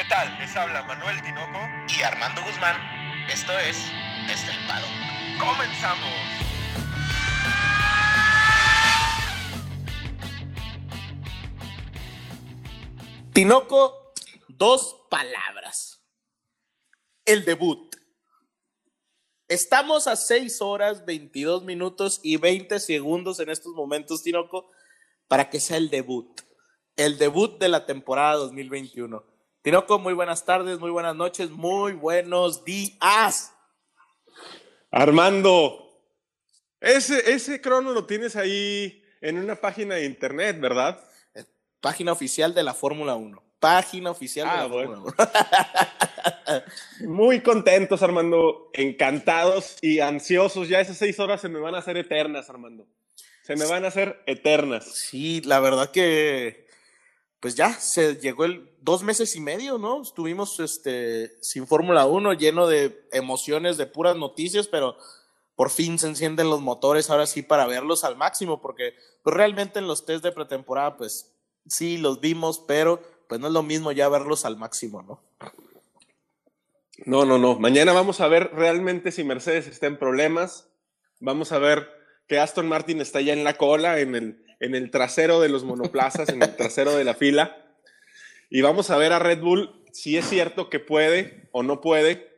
¿Qué tal? Les habla Manuel Tinoco y Armando Guzmán. Esto es Estelpado. ¡Comenzamos! Tinoco, dos palabras. El debut. Estamos a 6 horas, 22 minutos y 20 segundos en estos momentos, Tinoco, para que sea el debut. El debut de la temporada 2021. Tinoco, muy buenas tardes, muy buenas noches, muy buenos días. Armando, ese, ese crono lo tienes ahí en una página de internet, ¿verdad? Página oficial de la Fórmula 1. Página oficial de Ah, la bueno. Fórmula 1. Muy contentos, Armando, encantados y ansiosos. Ya esas seis horas se me van a hacer eternas, Armando. Se me van a hacer eternas. Sí, la verdad que pues ya se llegó el dos meses y medio, ¿no? Estuvimos este sin Fórmula 1, lleno de emociones, de puras noticias, pero por fin se encienden los motores ahora sí para verlos al máximo, porque pues realmente en los test de pretemporada, pues sí los vimos, pero pues no es lo mismo ya verlos al máximo, ¿no? No, no, no. Mañana vamos a ver realmente si Mercedes está en problemas. Vamos a ver que Aston Martin está ya en la cola, en el, en el trasero de los monoplazas, en el trasero de la fila. Y vamos a ver a Red Bull si es cierto que puede o no puede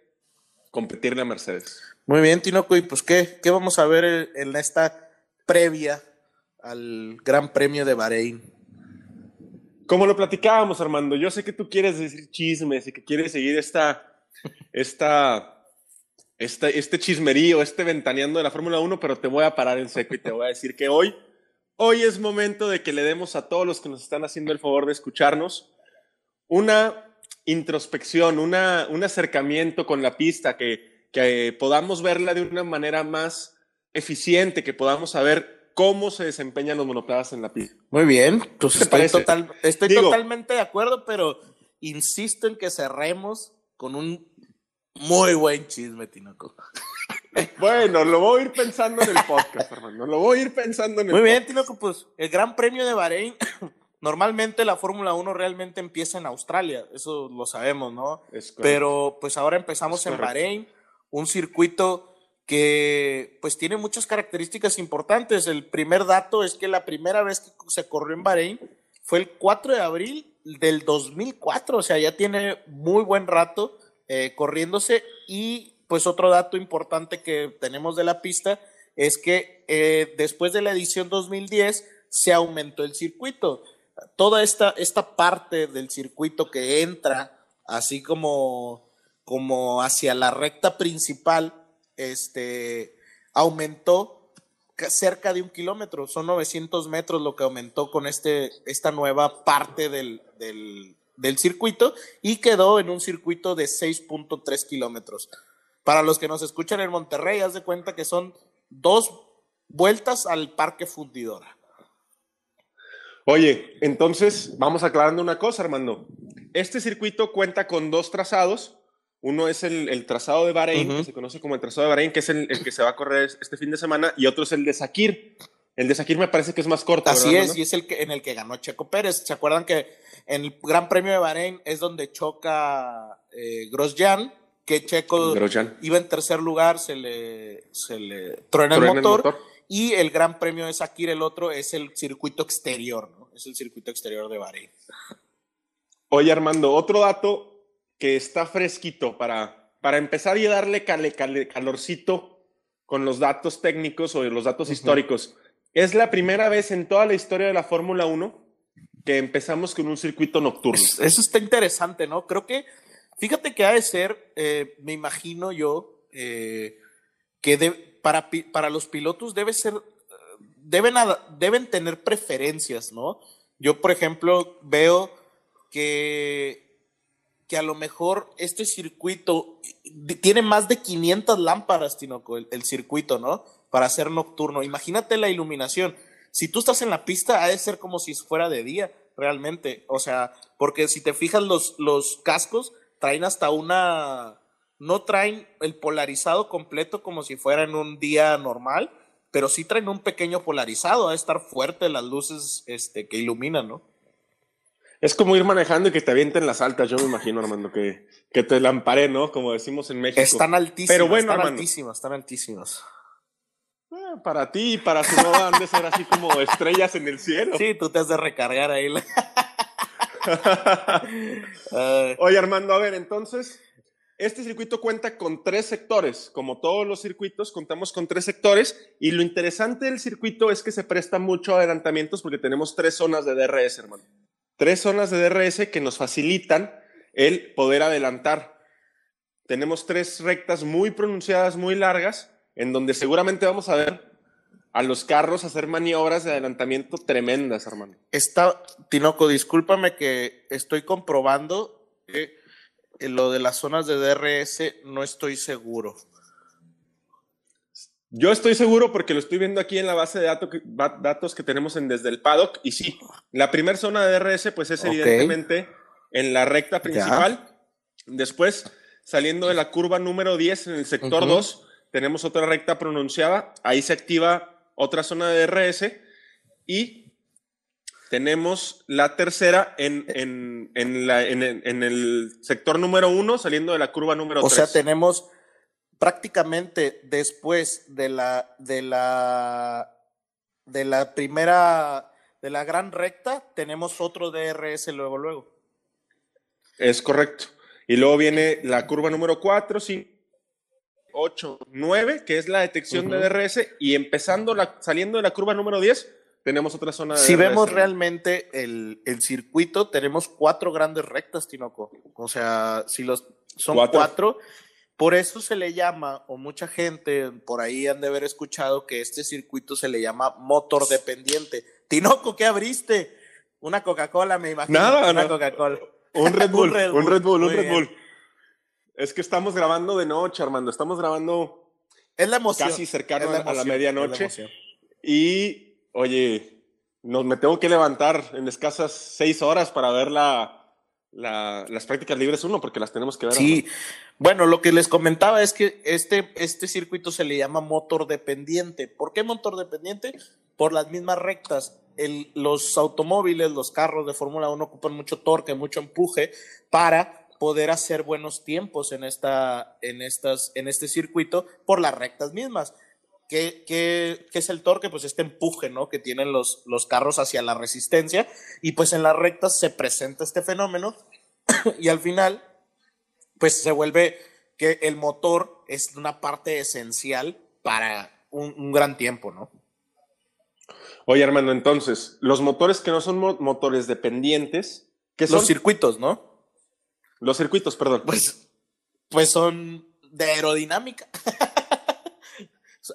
competirle a Mercedes. Muy bien, Tinoco, y pues qué, qué vamos a ver en esta previa al Gran Premio de Bahrein. Como lo platicábamos, Armando, yo sé que tú quieres decir chismes y que quieres seguir esta, esta, esta, este chismerío, este ventaneando de la Fórmula 1, pero te voy a parar en seco y te voy a decir que hoy, hoy es momento de que le demos a todos los que nos están haciendo el favor de escucharnos una introspección, una, un acercamiento con la pista, que, que podamos verla de una manera más eficiente, que podamos saber cómo se desempeñan los monoplazas en la pista. Muy bien, pues ¿Qué te estoy, total- estoy Digo- totalmente de acuerdo, pero insisto en que cerremos con un muy buen chisme, Tinoco. Bueno, lo voy a ir pensando en el podcast, hermano. Lo voy a ir pensando en el Muy bien, Tinoco, pues el Gran Premio de Bahrein, normalmente la Fórmula 1 realmente empieza en Australia, eso lo sabemos, ¿no? Pero pues ahora empezamos en. Bahrein, un circuito que pues tiene muchas características importantes. El primer dato es que la primera vez que se corrió en Bahrein fue el 4 de abril del 2004, o sea, ya tiene muy buen rato eh, corriéndose y pues otro dato importante que tenemos de la pista es que eh, después de la edición 2010 se aumentó el circuito. Toda esta, esta parte del circuito que entra así como, como hacia la recta principal, este, aumentó ca- cerca de un kilómetro, son 900 metros lo que aumentó con este, esta nueva parte del, del, del circuito y quedó en un circuito de 6.3 kilómetros. Para los que nos escuchan en Monterrey, haz de cuenta que son dos vueltas al Parque Fundidora. Oye, entonces vamos aclarando una cosa, Armando. Este circuito cuenta con dos trazados. Uno es el, el trazado de Bahrein, que se conoce como el trazado de Bahrein, que es el, el que se va a correr este fin de semana, y otro es el de Sakir. El de Sakir me parece que es más corto. Así ¿verdad, es, Armando? y es el que, en el que ganó Checo Pérez. ¿Se acuerdan que en el Gran Premio de Bahrein es donde choca eh, Grosjean, que Checo Grosjean. iba en tercer lugar, se le, se le truena, Truena el, el motor. Y el Gran Premio de Sakir, el otro, es el circuito exterior, ¿no? Es el circuito exterior de Bahrein. Oye, Armando, otro dato que está fresquito para, para empezar y darle cale- cale- calorcito con los datos técnicos o los datos históricos. Es la primera vez en toda la historia de la Fórmula 1 que empezamos con un circuito nocturno. Es- Eso está interesante, ¿no? Creo que, fíjate que ha de ser, eh, me imagino yo, eh, que de- para, para los pilotos debe ser, deben, deben tener preferencias, ¿no? Yo, por ejemplo, veo que, que a lo mejor este circuito tiene más de 500 lámparas, Tinoco, el, el circuito, ¿no? Para ser nocturno. Imagínate la iluminación. Si tú estás en la pista, ha de ser como si fuera de día, realmente. O sea, porque si te fijas, los, los cascos traen hasta una. No traen el polarizado completo como si fuera en un día normal, pero sí traen un pequeño polarizado. Ha de estar fuerte las luces este, que iluminan, ¿no? Es como ir manejando y que te avienten las altas, yo me imagino, Armando, que, que te lamparé, ¿no? Como decimos en México. Están altísimas. Pero bueno, están Armando. altísimas, están altísimas. Ah, para ti y para su nueva han de ser así como estrellas en el cielo. Sí, tú te has de recargar ahí. la- Oye, Armando, a ver, entonces, este circuito cuenta con tres sectores. Como todos los circuitos, contamos con tres sectores. Y lo interesante del circuito es que se presta mucho a adelantamientos porque tenemos tres zonas de DRS, hermano. Tres zonas de DRS que nos facilitan el poder adelantar. Tenemos tres rectas muy pronunciadas, muy largas, en donde seguramente vamos a ver a los carros hacer maniobras de adelantamiento tremendas, hermano. Está, Tinoco, discúlpame que estoy comprobando que lo de las zonas de DRS no estoy seguro. Yo estoy seguro porque lo estoy viendo aquí en la base de dato que- datos que tenemos en desde el paddock y sí, la primera zona de DRS pues es evidentemente en la recta principal. Después, saliendo de la curva número 10 en el sector Ujú. 2, tenemos otra recta pronunciada. Ahí se activa otra zona de DRS y tenemos la tercera en, en, en la- en el- sector número 1 saliendo de la curva número O 3. sea, tenemos prácticamente después de la de la de la primera de la gran recta tenemos otro DRS luego luego. Es correcto. Y luego viene la curva número 4, 5, 8, 9, que es la detección de. DRS. Y empezando, la, saliendo de la curva número 10, tenemos otra zona de Si vemos realmente el, el circuito, tenemos cuatro grandes rectas, Tinoco. O sea, si los son Cuatro. cuatro. por eso se le llama, o mucha gente por ahí han de haber escuchado que este circuito se le llama motor dependiente. Tinoco, ¿qué abriste? Una Coca-Cola, me imagino. Nada, Una no. Coca-Cola. Un Red Bull, Un Red un Red Bull, un Red. Bull. Es que estamos grabando de noche, Armando. Estamos grabando Es la emoción. casi cercano a- la medianoche. Y, oye, nos, me tengo que levantar en escasas seis horas para ver la, la- las prácticas libres uno, porque las tenemos que ver. Sí, bueno, lo que les comentaba es que este, este circuito se le llama motor dependiente. ¿Por qué motor dependiente? Por las mismas rectas. El- los automóviles, los carros de Fórmula 1 ocupan mucho torque, mucho empuje para poder hacer buenos tiempos en, esta, en, estas, en este circuito por las rectas mismas. ¿Qué, qué, qué es el torque? Pues este empuje, ¿no? Que tienen los, los carros hacia la resistencia y pues en las rectas se presenta este fenómeno y al final pues se vuelve que el motor es una parte esencial para un, un gran tiempo, ¿no? Oye, Armando, entonces, los motores que no son mo- motores dependientes, que son Los circuitos, ¿no? los circuitos, perdón. Pues, pues son de aerodinámica.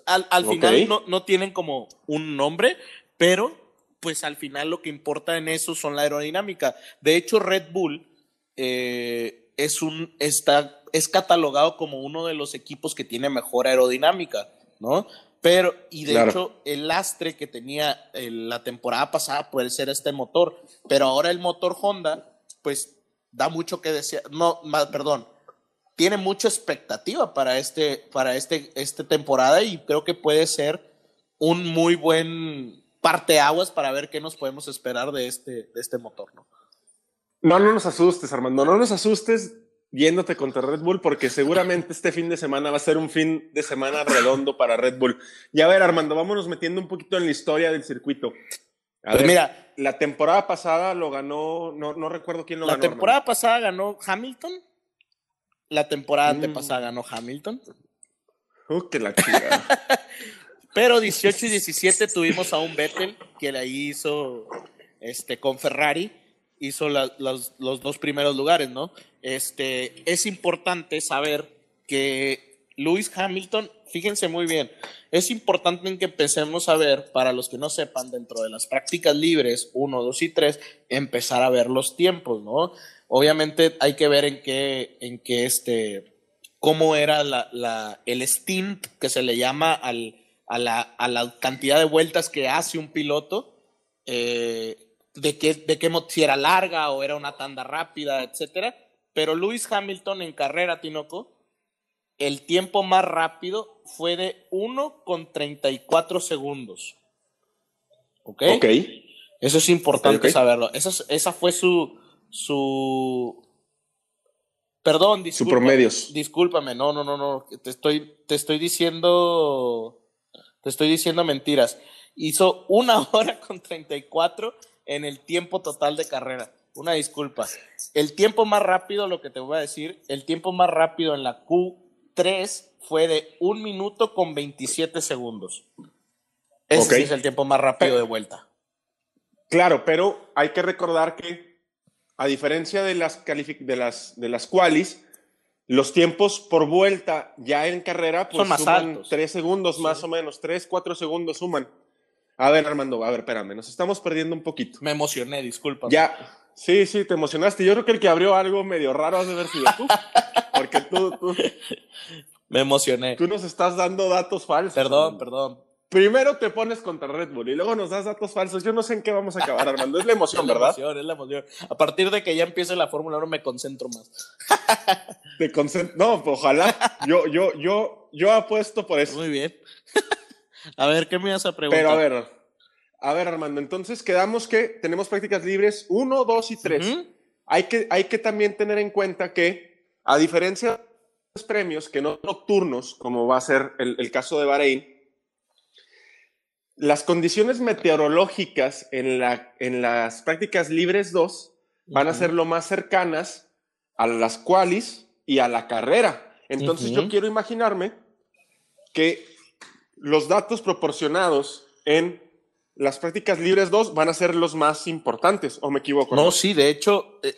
al al final no, no tienen como un nombre, pero pues al final lo que importa en eso son la aerodinámica. De hecho, Red Bull eh, es un está es catalogado como uno de los equipos que tiene mejor aerodinámica, ¿no? Pero, y de Claro. hecho, el lastre que tenía eh, la temporada pasada puede ser este motor, pero ahora el motor Honda, pues da mucho que desear, no, perdón, tiene mucha expectativa para este, para este, esta temporada y creo que puede ser un muy buen parteaguas para ver qué nos podemos esperar de este, de este motor, ¿no? No, no nos asustes, Armando, no nos asustes yéndote contra Red Bull, porque seguramente este fin de semana va a ser un fin de semana redondo para Red Bull. Y a ver, Armando, vámonos metiendo un poquito en la historia del circuito. A Pues ver, mira, la temporada pasada lo ganó, no, no recuerdo quién lo la ganó. temporada pasada ganó Hamilton, la temporada Mm. antepasada ganó Hamilton. Uh, que la chingada. pero 18 y 17 tuvimos a un Vettel que ahí hizo este, con Ferrari, hizo la- los, los dos primeros lugares, ¿no? Este, es importante saber que Lewis Hamilton, fíjense muy bien, es importante en que empecemos a ver, para los que no sepan, dentro de las prácticas libres 1, 2 y 3, empezar a ver los tiempos, ¿no? Obviamente hay que ver en qué, en qué este, cómo era la, la- el stint que se le llama al, a, la, a la cantidad de vueltas que hace un piloto, eh, de qué, de qué si era larga o era una tanda rápida, etcétera. Pero Lewis Hamilton en carrera, Tinoco, el tiempo más rápido fue de 1 con 34 segundos. ¿Ok? ok. Eso es importante saberlo. Esa, es- esa fue su, su... Perdón, discúlpame. promedios. Discúlpame, no, no, no, no. Te estoy, te estoy diciendo... Te estoy diciendo mentiras. Hizo una hora con 34 en el tiempo total de carrera. Una disculpa. El tiempo más rápido, lo que te voy a decir, el tiempo más rápido en la Q3 fue de un minuto con 27 segundos. Ese sí es el tiempo más rápido de vuelta. Claro, pero hay que recordar que, a diferencia de las, de las, de las qualis, los tiempos por vuelta ya en carrera pues, Son más suman altos. tres segundos más o menos, tres, cuatro segundos suman. A ver, Armando, a ver, espérame, nos estamos perdiendo un poquito. Me emocioné, disculpa. Ya, sí, sí, te emocionaste. Yo creo que el que abrió algo medio raro has de haber sido tú. Porque tú, tú, Me emocioné. tú nos estás dando datos falsos. Perdón, perdón. Primero te pones contra Red Bull y luego nos das datos falsos. Yo no sé en qué vamos a acabar, Armando. Es la Es emoción, la ¿verdad? emoción, es la emoción. A partir de que ya empiece la Fórmula 1 me concentro más. Te concent- No, pues, ojalá. Yo, yo, yo, yo apuesto por eso. Muy bien. a ver, ¿qué me ibas a preguntar? Pero a ver, a ver, Armando. Entonces quedamos que tenemos prácticas libres 1, 2 y 3. Ujú. hay, que, hay que también tener en cuenta que, a diferencia de los premios que no nocturnos, como va a ser el, el caso de Bahrein, las condiciones meteorológicas en, la, en las prácticas libres 2 van a ser lo más cercanas a las qualis y a la carrera. Entonces yo quiero imaginarme que los datos proporcionados en las prácticas libres 2 van a ser los más importantes, ¿o me equivoco? No, sí, de hecho, eh,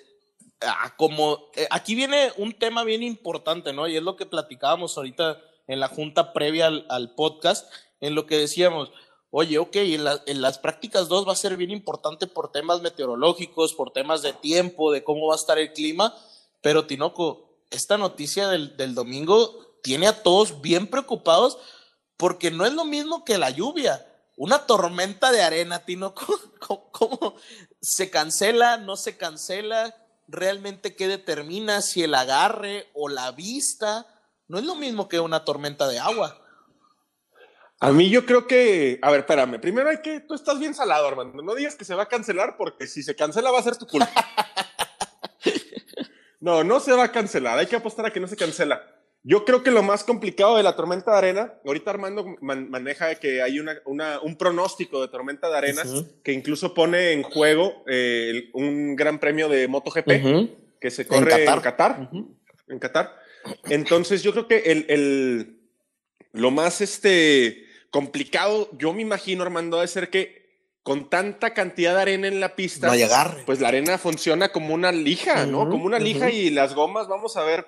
ah, como eh, aquí viene un tema bien importante, ¿no? Y es lo que platicábamos ahorita en la junta previa al, al podcast, en lo que decíamos, oye, ok, en, en las prácticas 2 va a ser bien importante por temas meteorológicos, por temas de tiempo, de cómo va a estar el clima, pero Tinoco, esta noticia del, domingo tiene a todos bien preocupados porque no es lo mismo que la lluvia. Una tormenta de arena, Tinoco, ¿cómo, cómo se cancela, no se cancela? ¿Realmente qué determina si el agarre o la vista? No es lo mismo que una tormenta de agua. A mí yo creo que, a ver, espérame, primero hay que, tú estás bien salado, Armando, no digas que se va a cancelar porque si se cancela va a ser tu culpa. no, no se va a cancelar, hay que apostar a que no se cancela. Yo creo que lo más complicado de la tormenta de arena, ahorita Armando man- maneja que hay una, una- un pronóstico de tormenta de arena que incluso pone en juego eh, un gran premio de MotoGP que se corre en Qatar. Qatar. En Qatar. Entonces, yo creo que el, el- lo más este, complicado, yo me imagino, Armando, debe ser que con tanta cantidad de arena en la pista, No pues la arena funciona como una lija, ¿no? Como una lija y las gomas, vamos a ver,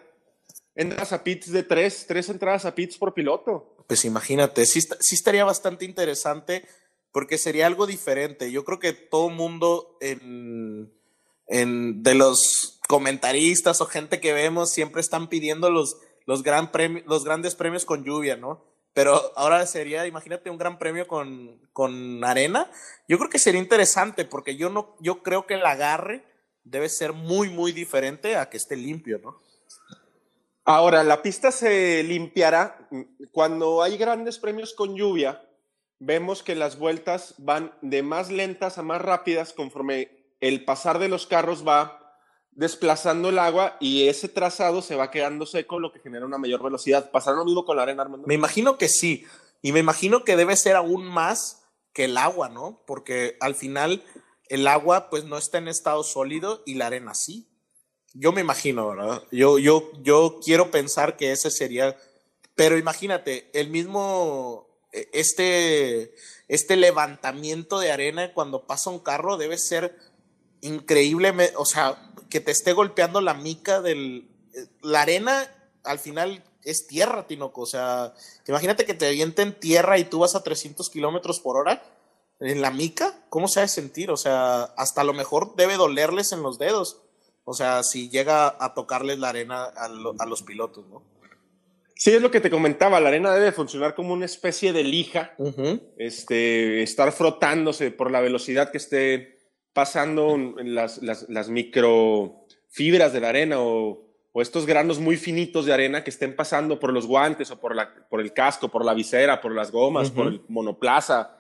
entradas a pits de tres, tres entradas a pits por piloto. Pues imagínate, sí, est- sí estaría bastante interesante porque sería algo diferente. Yo creo que todo mundo en, en- de los comentaristas o gente que vemos siempre están pidiendo los, los, gran los grandes premios con lluvia, ¿no? Pero ahora sería, imagínate un gran premio con, con arena. Yo creo que sería interesante porque yo no, yo creo que el agarre debe ser muy, muy diferente a que esté limpio, ¿no? Ahora, la pista se limpiará cuando hay grandes premios con lluvia. Vemos que las vueltas van de más lentas a más rápidas conforme el pasar de los carros va desplazando el agua y ese trazado se va quedando seco, lo que genera una mayor velocidad. ¿Pasará lo mismo con la arena? Me imagino que sí. Y me imagino que debe ser aún más que el agua, ¿no? Porque al final el agua pues no está en estado sólido y la arena sí. Yo me imagino, ¿verdad? Yo, yo, yo quiero pensar que ese sería... Pero imagínate, el mismo... eh, Este, este levantamiento de arena cuando pasa un carro debe ser increíble, o sea, que te esté golpeando la mica del... La arena al final es tierra, Tinoco, o sea, imagínate que te avienten tierra y tú vas a 300 kilómetros por hora en la mica, ¿cómo se ha de sentir? O sea, hasta a lo mejor debe dolerles en los dedos, o sea, si llega a tocarles la arena a, lo- a los pilotos, ¿no? Sí, es lo que te comentaba. La arena debe funcionar como una especie de lija este, estar frotándose por la velocidad que esté pasando las, las, las microfibras de la arena o, o estos granos muy finitos de arena que estén pasando por los guantes o por, la, por el casco, por la visera, por las gomas, por el monoplaza.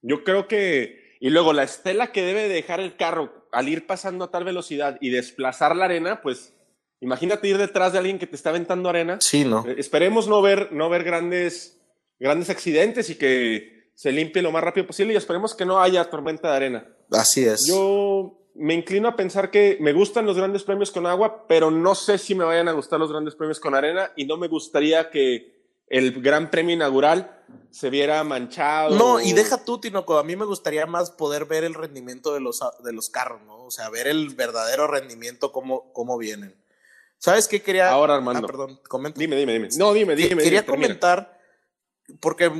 Yo creo que, y luego la estela que debe dejar el carro al ir pasando a tal velocidad y desplazar la arena, pues imagínate ir detrás de alguien que te está aventando arena. Sí, ¿no? Eh, esperemos no ver, no ver grandes, grandes accidentes y que se limpie lo más rápido posible y esperemos que no haya tormenta de arena. Así es. Yo me inclino a pensar que me gustan los grandes premios con agua, pero no sé si me vayan a gustar los grandes premios con arena y no me gustaría que el gran premio inaugural se viera manchado. No, y deja tú, Tinoco, a mí me gustaría más poder ver el rendimiento de los, de los carros, ¿no? O sea, ver el verdadero rendimiento, cómo, cómo vienen. ¿Sabes qué quería? Ahora, Armando. Ah, perdón, comenta. Dime, dime, dime. No, dime, dime. Quería dime, comentar, porque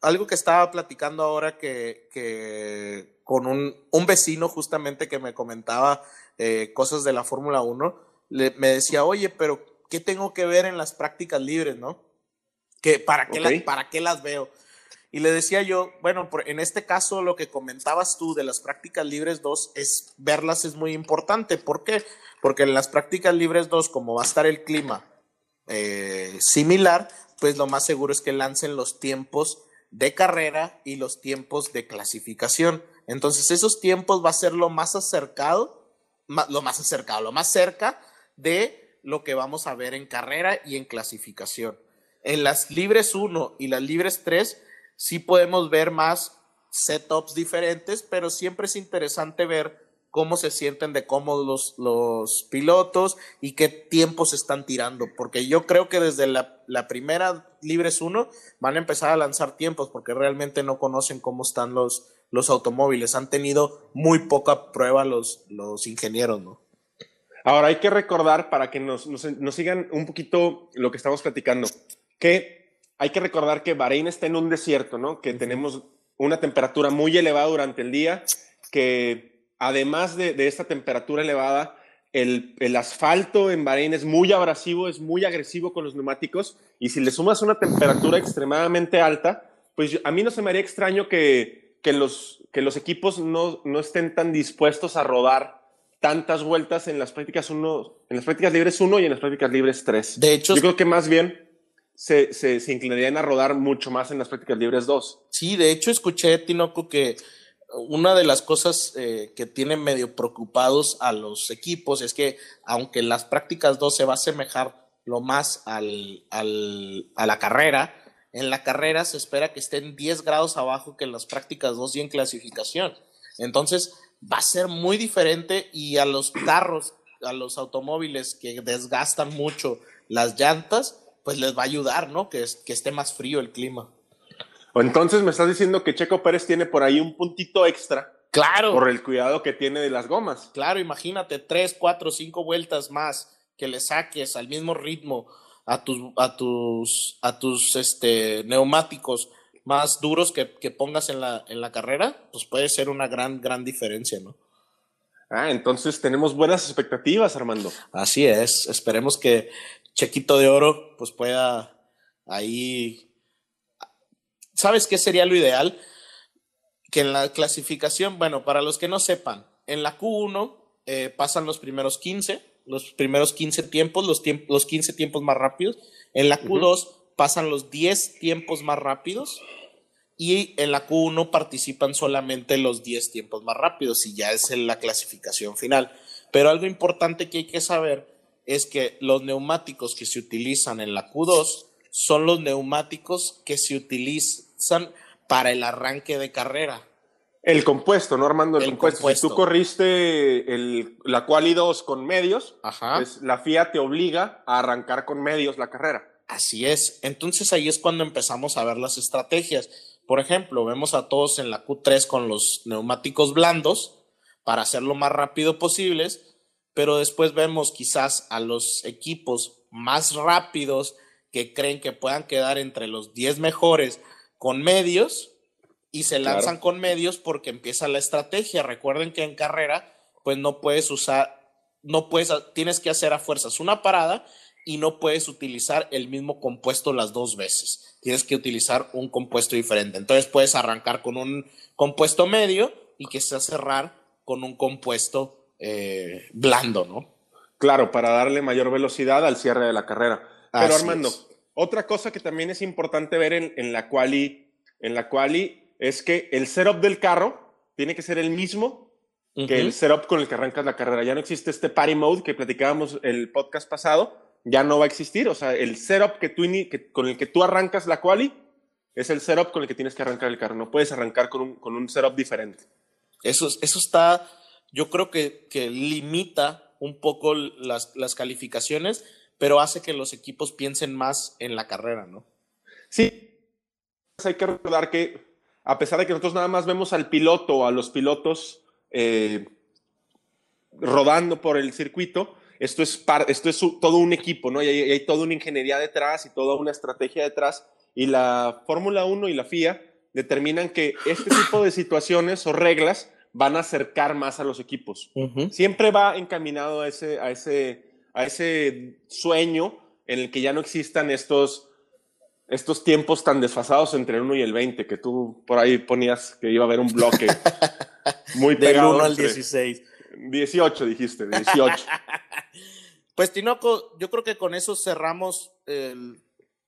algo que estaba platicando ahora que, que con un, un vecino justamente que me comentaba eh, cosas de la Fórmula 1, le- me decía, oye, pero ¿qué tengo que ver en las prácticas libres, no? que para, qué Ok. las, ¿Para qué las veo? Y le decía yo, bueno, por- en este caso lo que comentabas tú de las prácticas libres 2 es verlas es muy importante. ¿Por qué? Porque en las prácticas libres 2, como va a estar el clima eh, similar, pues lo más seguro es que lancen los tiempos de carrera y los tiempos de clasificación. Entonces esos tiempos va a ser lo más acercado, lo más acercado, lo más cerca de lo que vamos a ver en carrera y en clasificación. En las libres 1 y las libres 3 sí podemos ver más setups diferentes, pero siempre es interesante ver cómo se sienten de cómodos los, pilotos y qué tiempos están tirando, porque yo creo que desde la primera Libres 1 van a empezar a lanzar tiempos porque realmente no conocen cómo están los, los automóviles, han tenido muy poca prueba los, los ingenieros, ¿no? Ahora hay que recordar para que nos, nos, nos sigan un poquito lo que estamos platicando, que hay que recordar que Bahrein está en un desierto, ¿no? Que tenemos una temperatura muy elevada durante el día, que además de, de esta temperatura elevada, el, el, asfalto en Bahrein es muy abrasivo, es muy agresivo con los neumáticos, y si le sumas una temperatura extremadamente alta, pues yo- a mí no se me haría extraño que, que, los, que los equipos no, no estén tan dispuestos a rodar tantas vueltas en las prácticas uno, en las prácticas libres 1 y en las prácticas libres 3. De hecho, Yo creo que más bien se, se, se inclinarían a rodar mucho más en las prácticas libres 2. Sí, de hecho escuché, Tinoco, que una de las cosas eh, que tienen medio preocupados a los equipos es que aunque las prácticas 2 se va a asemejar lo más al, a la carrera, en la carrera se espera que estén 10 grados abajo que en las prácticas 2 y en clasificación. Entonces va a ser muy diferente y a los carros, a los automóviles que desgastan mucho las llantas, pues les va a ayudar, ¿no? Que esté más frío el clima. Entonces me estás diciendo que Checo Pérez tiene por ahí un puntito extra Claro. por el cuidado que tiene de las gomas. Claro, imagínate, tres, cuatro, cinco vueltas más que le saques al mismo ritmo a tus, a tus, a tus este, neumáticos más duros que, que pongas en la, en la carrera, pues puede ser una gran, gran diferencia, ¿no? Ah, entonces tenemos buenas expectativas, Armando. Así es, esperemos que Chequito de Oro pues pueda ahí... ¿Sabes qué sería lo ideal? Que en la clasificación, bueno, para los que no sepan, en la Q1 eh, pasan los primeros 15, los primeros 15 tiempos, los, tiemp- los 15 tiempos más rápidos. En la Q2 pasan los 10 tiempos más rápidos. Y en la Q1 participan solamente los 10 tiempos más rápidos y ya es en la clasificación final. Pero algo importante que hay que saber es que los neumáticos que se utilizan en la Q2 son los neumáticos que se utilizan para el arranque de carrera. El compuesto, ¿no, Armando? El, El compuesto. compuesto. Si tú corriste el, la Quali 2 con medios, Ajá. pues la FIA te obliga a arrancar con medios la carrera. Así es. Entonces ahí es cuando empezamos a ver las estrategias. Por ejemplo, vemos a todos en la Q3 con los neumáticos blandos para hacer lo más rápido posibles, pero después vemos quizás a los equipos más rápidos que creen que puedan quedar entre los 10 mejores con medios y se Claro. lanzan con medios porque empieza la estrategia. Recuerden que en carrera, pues no puedes usar, no puedes, tienes que hacer a fuerzas una parada y no puedes utilizar el mismo compuesto las dos veces. Tienes que utilizar un compuesto diferente. Entonces puedes arrancar con un compuesto medio y que sea cerrar con un compuesto eh, blando, ¿no? Claro, para darle mayor velocidad al cierre de la carrera. Pero Así Armando, es. Otra cosa que también es importante ver en, en la quali, en la quali es que el setup del carro tiene que ser el mismo que el setup con el que arrancas la carrera. Ya no existe este party mode que platicábamos el podcast pasado, ya no va a existir. O sea, el setup que tú, que, con el que tú arrancas la quali es el setup con el que tienes que arrancar el carro. No puedes arrancar con un, con un setup diferente. Eso, eso está, yo creo que, que limita un poco las, las calificaciones, pero hace que los equipos piensen más en la carrera, ¿no? Sí. Hay que recordar que a pesar de que nosotros nada más vemos al piloto o a los pilotos eh, rodando por el circuito, esto es, esto es todo un equipo, ¿no? Y hay, hay, toda una ingeniería detrás y toda una estrategia detrás. Y la Fórmula 1 y la FIA determinan que este tipo de situaciones o reglas van a acercar más a los equipos. Siempre va encaminado a ese, a, ese, a ese sueño en el que ya no existan estos, estos tiempos tan desfasados entre el 1 y el 20, que tú por ahí ponías que iba a haber un bloque muy pegado. Del 1 al 16. 18 dijiste, 18. pues Tinoco, yo creo que con eso cerramos el,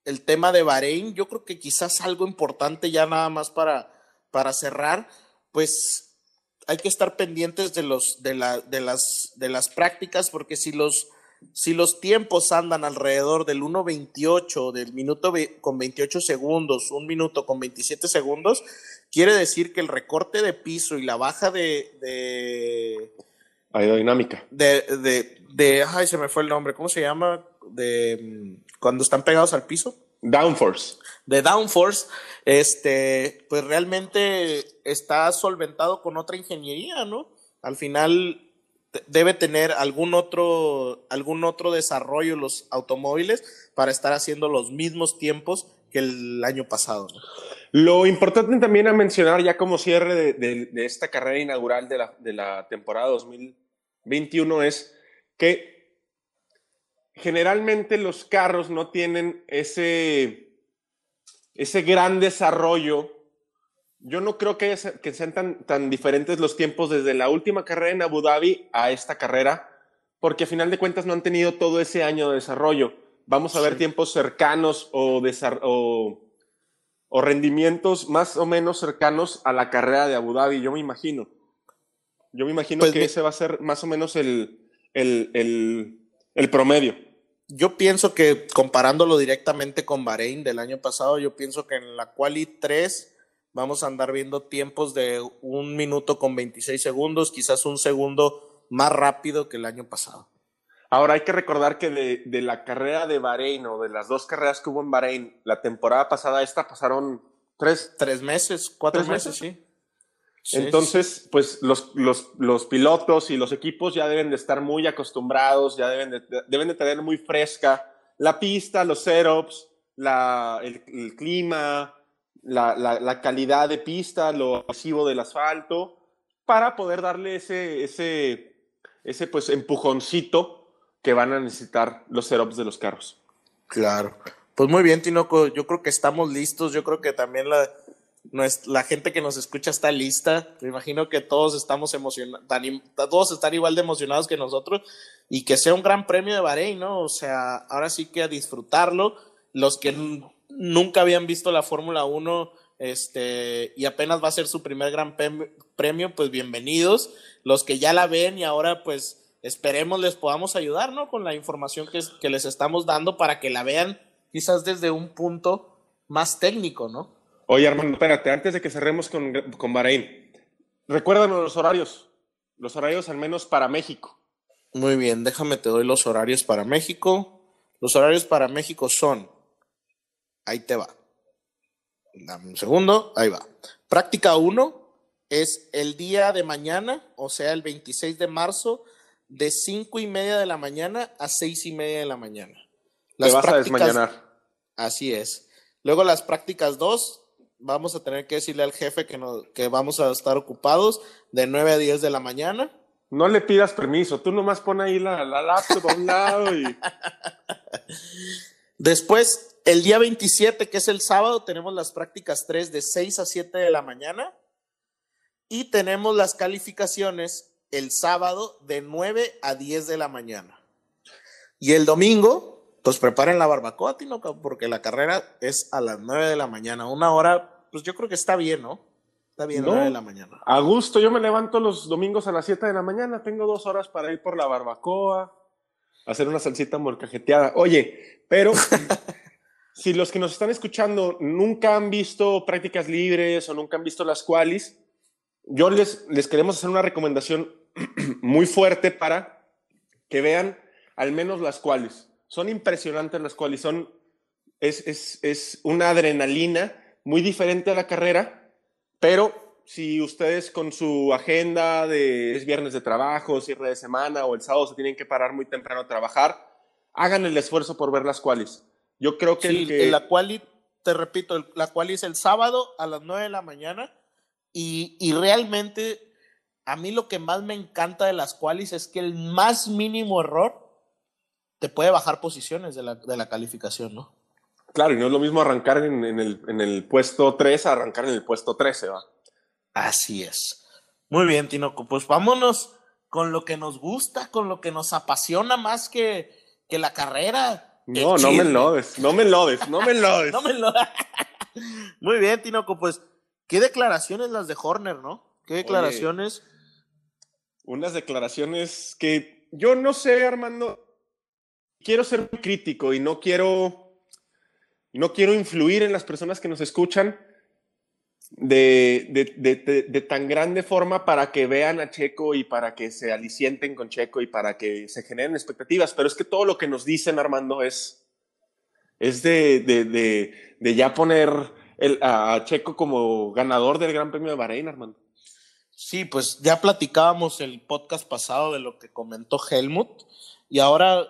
el, tema de Bahrein. Yo creo que quizás algo importante ya nada más para, para cerrar, pues hay que estar pendientes de, los, de, la, de, las, de las prácticas, porque si los, si los tiempos andan alrededor del 1.28, del minuto con 28 segundos, un minuto con 27 segundos, quiere decir que el recorte de piso y la baja de... de aerodinámica. De, de, de, ay, se me fue el nombre, ¿cómo se llama? De cuando están pegados al piso. Downforce. De downforce, este, pues realmente está solventado con otra ingeniería, ¿no? Al final debe tener algún otro, algún otro desarrollo los automóviles para estar haciendo los mismos tiempos que el año pasado. Lo importante también a mencionar ya como cierre de, de esta carrera inaugural de la, de la temporada 2021 es que generalmente los carros no tienen ese, ese gran desarrollo. Yo no creo que, que sean tan, tan diferentes los tiempos desde la última carrera en Abu Dhabi a esta carrera, porque a final de cuentas no han tenido todo ese año de desarrollo. Vamos a ver tiempos cercanos o, o, o, rendimientos más o menos cercanos a la carrera de Abu Dhabi, yo me imagino. Yo me imagino pues que ese va a ser más o menos el, el, el el promedio. Yo pienso que comparándolo directamente con Bahrein del año pasado, yo pienso que en la quali 3 vamos a andar viendo tiempos de un minuto con 26 segundos, quizás un segundo más rápido que el año pasado. Ahora hay que recordar que de, la carrera de Bahrein o de las dos carreras que hubo en Bahrein, la temporada pasada esta pasaron tres, tres meses, cuatro meses, sí. Entonces, pues los, los, los, pilotos y los equipos ya deben de estar muy acostumbrados, ya deben de, deben de tener muy fresca la pista, los setups, la, el, el clima, la, la, calidad de pista, lo agresivo del asfalto, para poder darle ese, ese, ese pues, empujoncito que van a necesitar los setups de los carros. Claro. Pues muy bien, Tinoco. Yo creo que estamos listos. Yo creo que también la, la gente que nos escucha está lista. Me imagino que todos estamos emocionados, todos están igual de emocionados que nosotros y que sea un gran premio de Bahrein, ¿no? O sea, ahora sí que a disfrutarlo. Los que nunca habían visto la Fórmula 1 este, y apenas va a ser su primer gran premio, pues bienvenidos. Los que ya la ven y ahora pues esperemos les podamos ayudar, ¿no? Con la información que, que les estamos dando para que la vean quizás desde un punto más técnico, ¿no? Oye, Armando, espérate, antes de que cerremos con, con Bahrein, recuérdanos los horarios, los horarios al menos para México. Muy bien, déjame te doy los horarios para México. Los horarios para México son, ahí te va. Dame un segundo, ahí va. Práctica 1 es el día de mañana, o sea, el 26 de marzo, de 5 y media de la mañana a 6 y media de la mañana. Las te vas a desmañanar. Así es. Luego las prácticas 2 vamos a tener que decirle al jefe que, que vamos a estar ocupados de 9 a 10 de la mañana. No le pidas permiso, tú nomás pon ahí la, la laptop a un lado y... Después, el día 27, que es el sábado, tenemos las prácticas 3 de 6 a 7 de la mañana y tenemos las calificaciones el sábado de 9 a 10 de la mañana. Y el domingo, pues preparen la barbacoa, Tinoco, porque la carrera es a las 9 de la mañana. Una hora, pues yo creo que está bien, ¿no? Está bien, No. 9 de la mañana. A gusto, yo me levanto los domingos a las 7 de la mañana, tengo dos horas para ir por la barbacoa, hacer una salsita molcajeteada. Oye, pero si los que nos están escuchando nunca han visto prácticas libres o nunca han visto las qualis, yo les, les queremos hacer una recomendación muy fuerte para que vean al menos las qualis. Son impresionantes las qualis, son, es, es, es una adrenalina muy diferente a la carrera, pero si ustedes con su agenda de es viernes de trabajo, cierre de semana o el sábado se tienen que parar muy temprano a trabajar, hagan el esfuerzo por ver las qualis. Yo creo que, Sí, el que la quali, te repito, el- la quali es el sábado a las 9 de la mañana y, y realmente a mí lo que más me encanta de las qualis es que el más mínimo error te puede bajar posiciones de la, de la calificación, ¿no? Claro, y no es lo mismo arrancar en, en el, en el puesto 3 a arrancar en el puesto 13, ¿va? Así es. Muy bien, Tinoco, pues vámonos con lo que nos gusta, con lo que nos apasiona más que, que la carrera. No, no me enlodes, no me enlodes, no me enlodes. No me Muy bien, Tinoco, pues, qué declaraciones las de Horner, ¿no? Qué declaraciones. Unas declaraciones que yo no sé, Armando. Quiero ser muy crítico y no quiero, no quiero influir en las personas que nos escuchan de, de- de- de- tan grande forma para que vean a Checo y para que se alicienten con Checo y para que se generen expectativas. Pero es que todo lo que nos dicen, Armando, es, es de ya poner el- a Checo como ganador del Gran Premio de Bahrein, Armando. Sí, pues ya platicábamos el podcast pasado de lo que comentó Helmut y ahora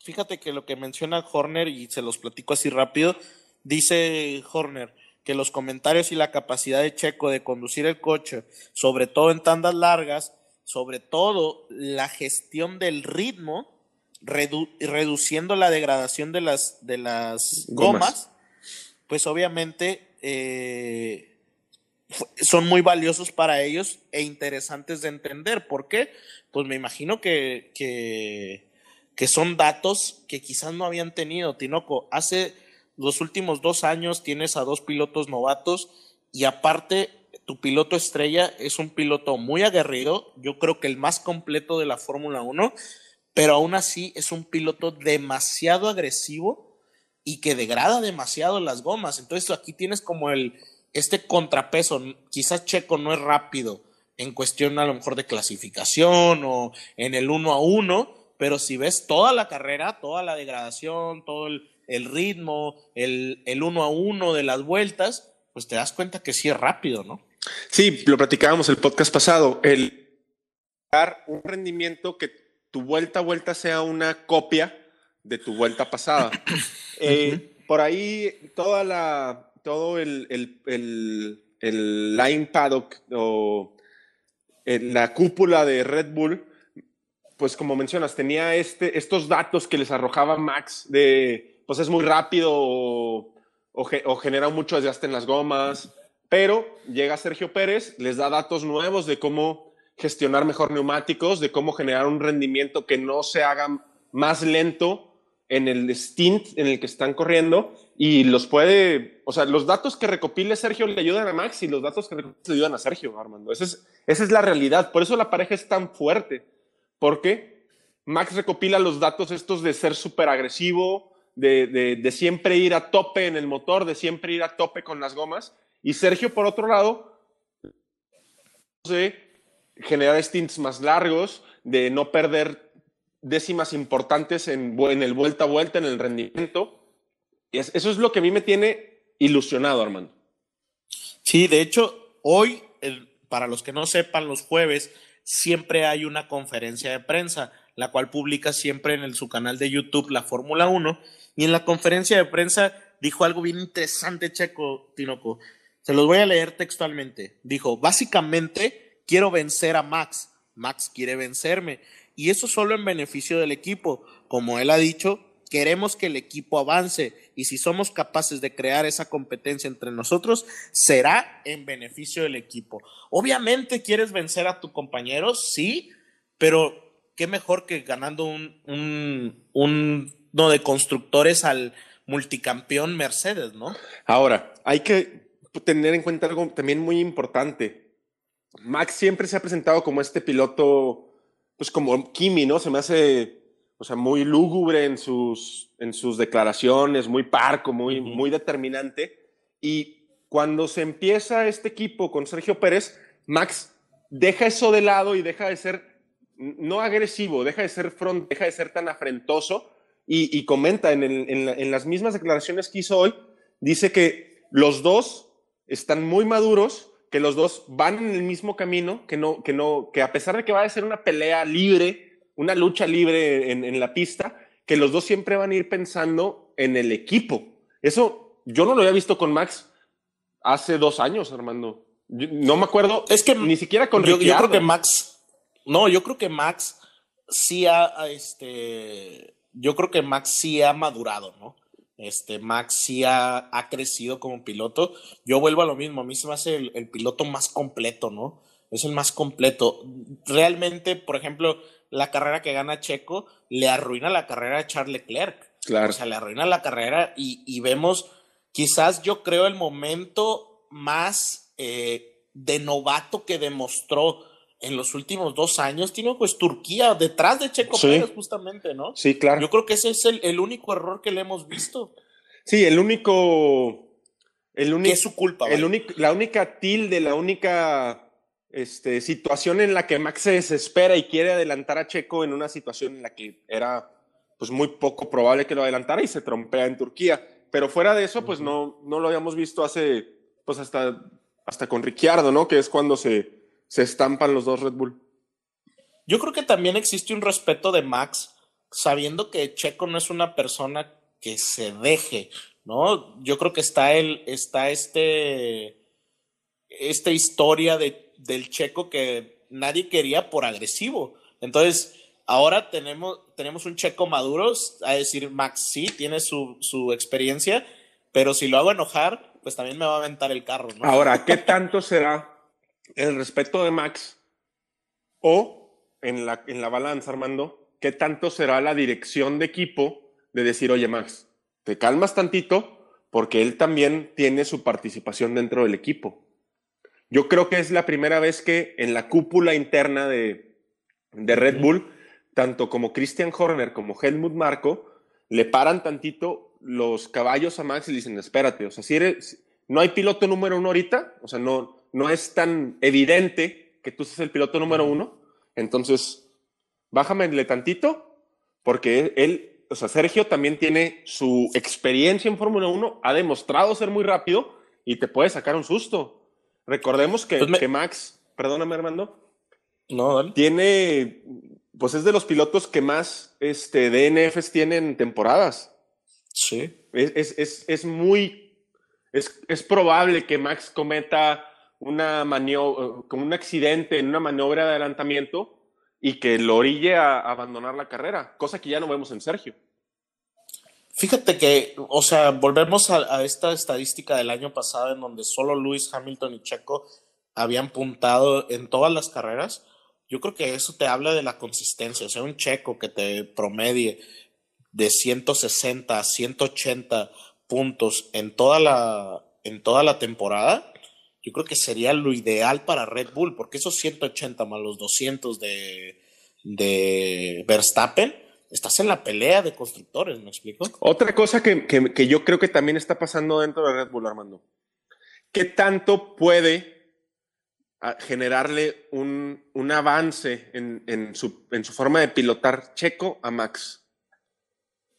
fíjate que lo que menciona Horner y se los platico así rápido, dice Horner que los comentarios y la capacidad de Checo de conducir el coche, sobre todo en tandas largas, sobre todo la gestión del ritmo, redu- reduciendo la degradación de las, de las Gomas. gomas, pues obviamente eh, son muy valiosos para ellos e interesantes de entender. ¿Por qué? Pues me imagino que, que, que son datos que quizás no habían tenido. Tinoco, hace los últimos dos años tienes a dos pilotos novatos y aparte tu piloto estrella es un piloto muy aguerrido, yo creo que el más completo de la Fórmula 1, pero aún así es un piloto demasiado agresivo y que degrada demasiado las gomas. Entonces aquí tienes como el este contrapeso. Quizás Checo no es rápido en cuestión a lo mejor de clasificación o en el uno a uno, pero si ves toda la carrera, toda la degradación, todo el, el ritmo, el, el uno a uno de las vueltas, pues te das cuenta que sí es rápido, ¿no? Sí, lo platicábamos el podcast pasado, el dar un rendimiento que tu vuelta a vuelta sea una copia de tu vuelta pasada. Eh, Por ahí toda la, todo el, el, el, el line paddock o en la cúpula de Red Bull, pues como mencionas, tenía este, estos datos que les arrojaba Max de, pues es muy rápido o, o, o genera mucho desgaste en las gomas, pero llega Sergio Pérez, les da datos nuevos de cómo gestionar mejor neumáticos, de cómo generar un rendimiento que no se haga más lento en el stint en el que están corriendo y los puede, o sea, los datos que recopile Sergio le ayudan a Max y los datos que recopile le ayudan a Sergio, Armando. Esa es, esa es la realidad, por eso la pareja es tan fuerte, porque Max recopila los datos estos de ser súper agresivo, de, de, de siempre ir a tope en el motor, de siempre ir a tope con las gomas, y Sergio, por otro lado, de generar stints más largos, de no perder décimas importantes en, en el vuelta a vuelta, en el rendimiento. Eso es lo que a mí me tiene ilusionado, Armando. Sí, de hecho, hoy, el- para los que no sepan, los jueves siempre hay una conferencia de prensa, la cual publica siempre en el- su canal de YouTube la Fórmula 1. Y en la conferencia de prensa dijo algo bien interesante, Checo Tinoco. Se los voy a leer textualmente. Dijo, básicamente, quiero vencer a Max. Max quiere vencerme. Y eso solo en beneficio del equipo. Como él ha dicho, queremos que el equipo avance y si somos capaces de crear esa competencia entre nosotros, será en beneficio del equipo. Obviamente quieres vencer a tu compañero, sí, pero qué mejor que ganando un, un, un no de constructores al multicampeón Mercedes, ¿no? Ahora, hay que, tener en cuenta algo también muy importante. Max siempre se ha presentado como este piloto, pues como Kimi, ¿no? Se me hace, o sea, muy lúgubre en sus, en sus declaraciones, muy parco, muy, muy determinante. Y cuando se empieza este equipo con Sergio Pérez, Max deja eso de lado y deja de ser no agresivo, deja de ser front, deja de ser tan afrentoso y, comenta en, en, las mismas declaraciones que hizo hoy, dice que los dos están muy maduros, que los dos van en el mismo camino, que no, que no, que a pesar de que va a ser una pelea libre, una lucha libre en, la pista, que los dos siempre van a ir pensando en el equipo. Eso yo no lo había visto con Max hace dos años, Armando. no me acuerdo. Es que ni siquiera con yo, yo creo que Max. No, yo creo que Max sí ha, este, yo creo que Max sí ha madurado, ¿no? Este, Max sí ha, crecido como piloto. Yo vuelvo a lo mismo, a mí se me hace el, piloto más completo, ¿no? Es el más completo. Realmente, por ejemplo, la carrera que gana Checo le arruina la carrera a Charles Leclerc. Claro. O sea, le arruina la carrera y, vemos, quizás yo creo el momento más eh, de novato que demostró en los últimos dos años tiene pues Turquía detrás de Checo Pérez justamente, ¿no? Sí, claro. Yo creo que ese es el, único error que le hemos visto. Sí, el único... El único, es su culpa. El único, la única tilde, la única este, situación en la que Max se desespera y quiere adelantar a Checo en una situación en la que era pues muy poco probable que lo adelantara y se trompea en Turquía. Pero fuera de eso, pues no, no lo habíamos visto hace, pues hasta, hasta con Ricciardo, ¿no? Que es cuando se, se estampan los dos Red Bull. Yo creo que también existe un respeto de Max, sabiendo que Checo no es una persona que se deje, ¿no? Yo creo que está el, está este, esta historia de, del Checo que nadie quería por agresivo. Entonces, ahora tenemos, tenemos un Checo maduro, a decir, Max sí, tiene su, su experiencia, pero si lo hago enojar, pues también me va a aventar el carro, ¿no? Ahora, ¿qué tanto será el respeto de Max o en la, en la balanza, Armando, qué tanto será la dirección de equipo de decir, oye, Max, te calmas tantito porque él también tiene su participación dentro del equipo. Yo creo que es la primera vez que en la cúpula interna de, de Red Bull, tanto como Christian Horner como Helmut Marco, le paran tantito los caballos a Max y le dicen, espérate, o sea, si eres, no hay piloto número uno ahorita, o sea, no, no es tan evidente que tú seas el piloto número uno, entonces bájamele tantito, porque él, o sea, Sergio también tiene su experiencia en Fórmula 1, ha demostrado ser muy rápido y te puede sacar un susto. Recordemos que, pues que Max, perdóname Armando, no, tiene, pues es de los pilotos que más este, DNFs tienen temporadas. Sí. Es, es, es muy, es, es probable que Max cometa una maniobra, como un accidente en una maniobra de adelantamiento y que lo orille a, abandonar la carrera, cosa que ya no vemos en Sergio. Fíjate que, o sea, volvemos a, esta estadística del año pasado en donde solo Luis Hamilton y Checo habían puntado en todas las carreras. Yo creo que eso te habla de la consistencia. O sea, un Checo que te promedie de 160 a 180 puntos en toda la, en toda la temporada, yo creo que sería lo ideal para Red Bull, porque esos 180 más los 200 de, de Verstappen, estás en la pelea de constructores, ¿me explico? Otra cosa que, que, yo creo que también está pasando dentro de Red Bull, Armando. ¿Qué tanto puede ah, generarle un, un avance en, en, su, en, su, forma de pilotar Checo a Max?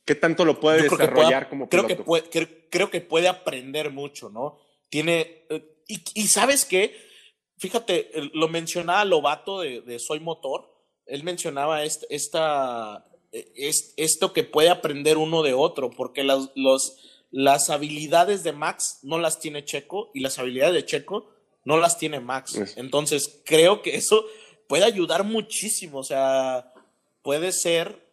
¿Qué tanto lo puede desarrollar como piloto? Creo que, puede, creo, que puede aprender mucho, ¿no? Tiene, eh, y, sabes qué, fíjate, lo mencionaba Lobato de, de Soy Motor, él mencionaba esta, es, esto que puede aprender uno de otro, porque las, los, las habilidades de Max no las tiene Checo y las habilidades de Checo no las tiene Max. Entonces, creo que eso puede ayudar muchísimo, o sea, puede ser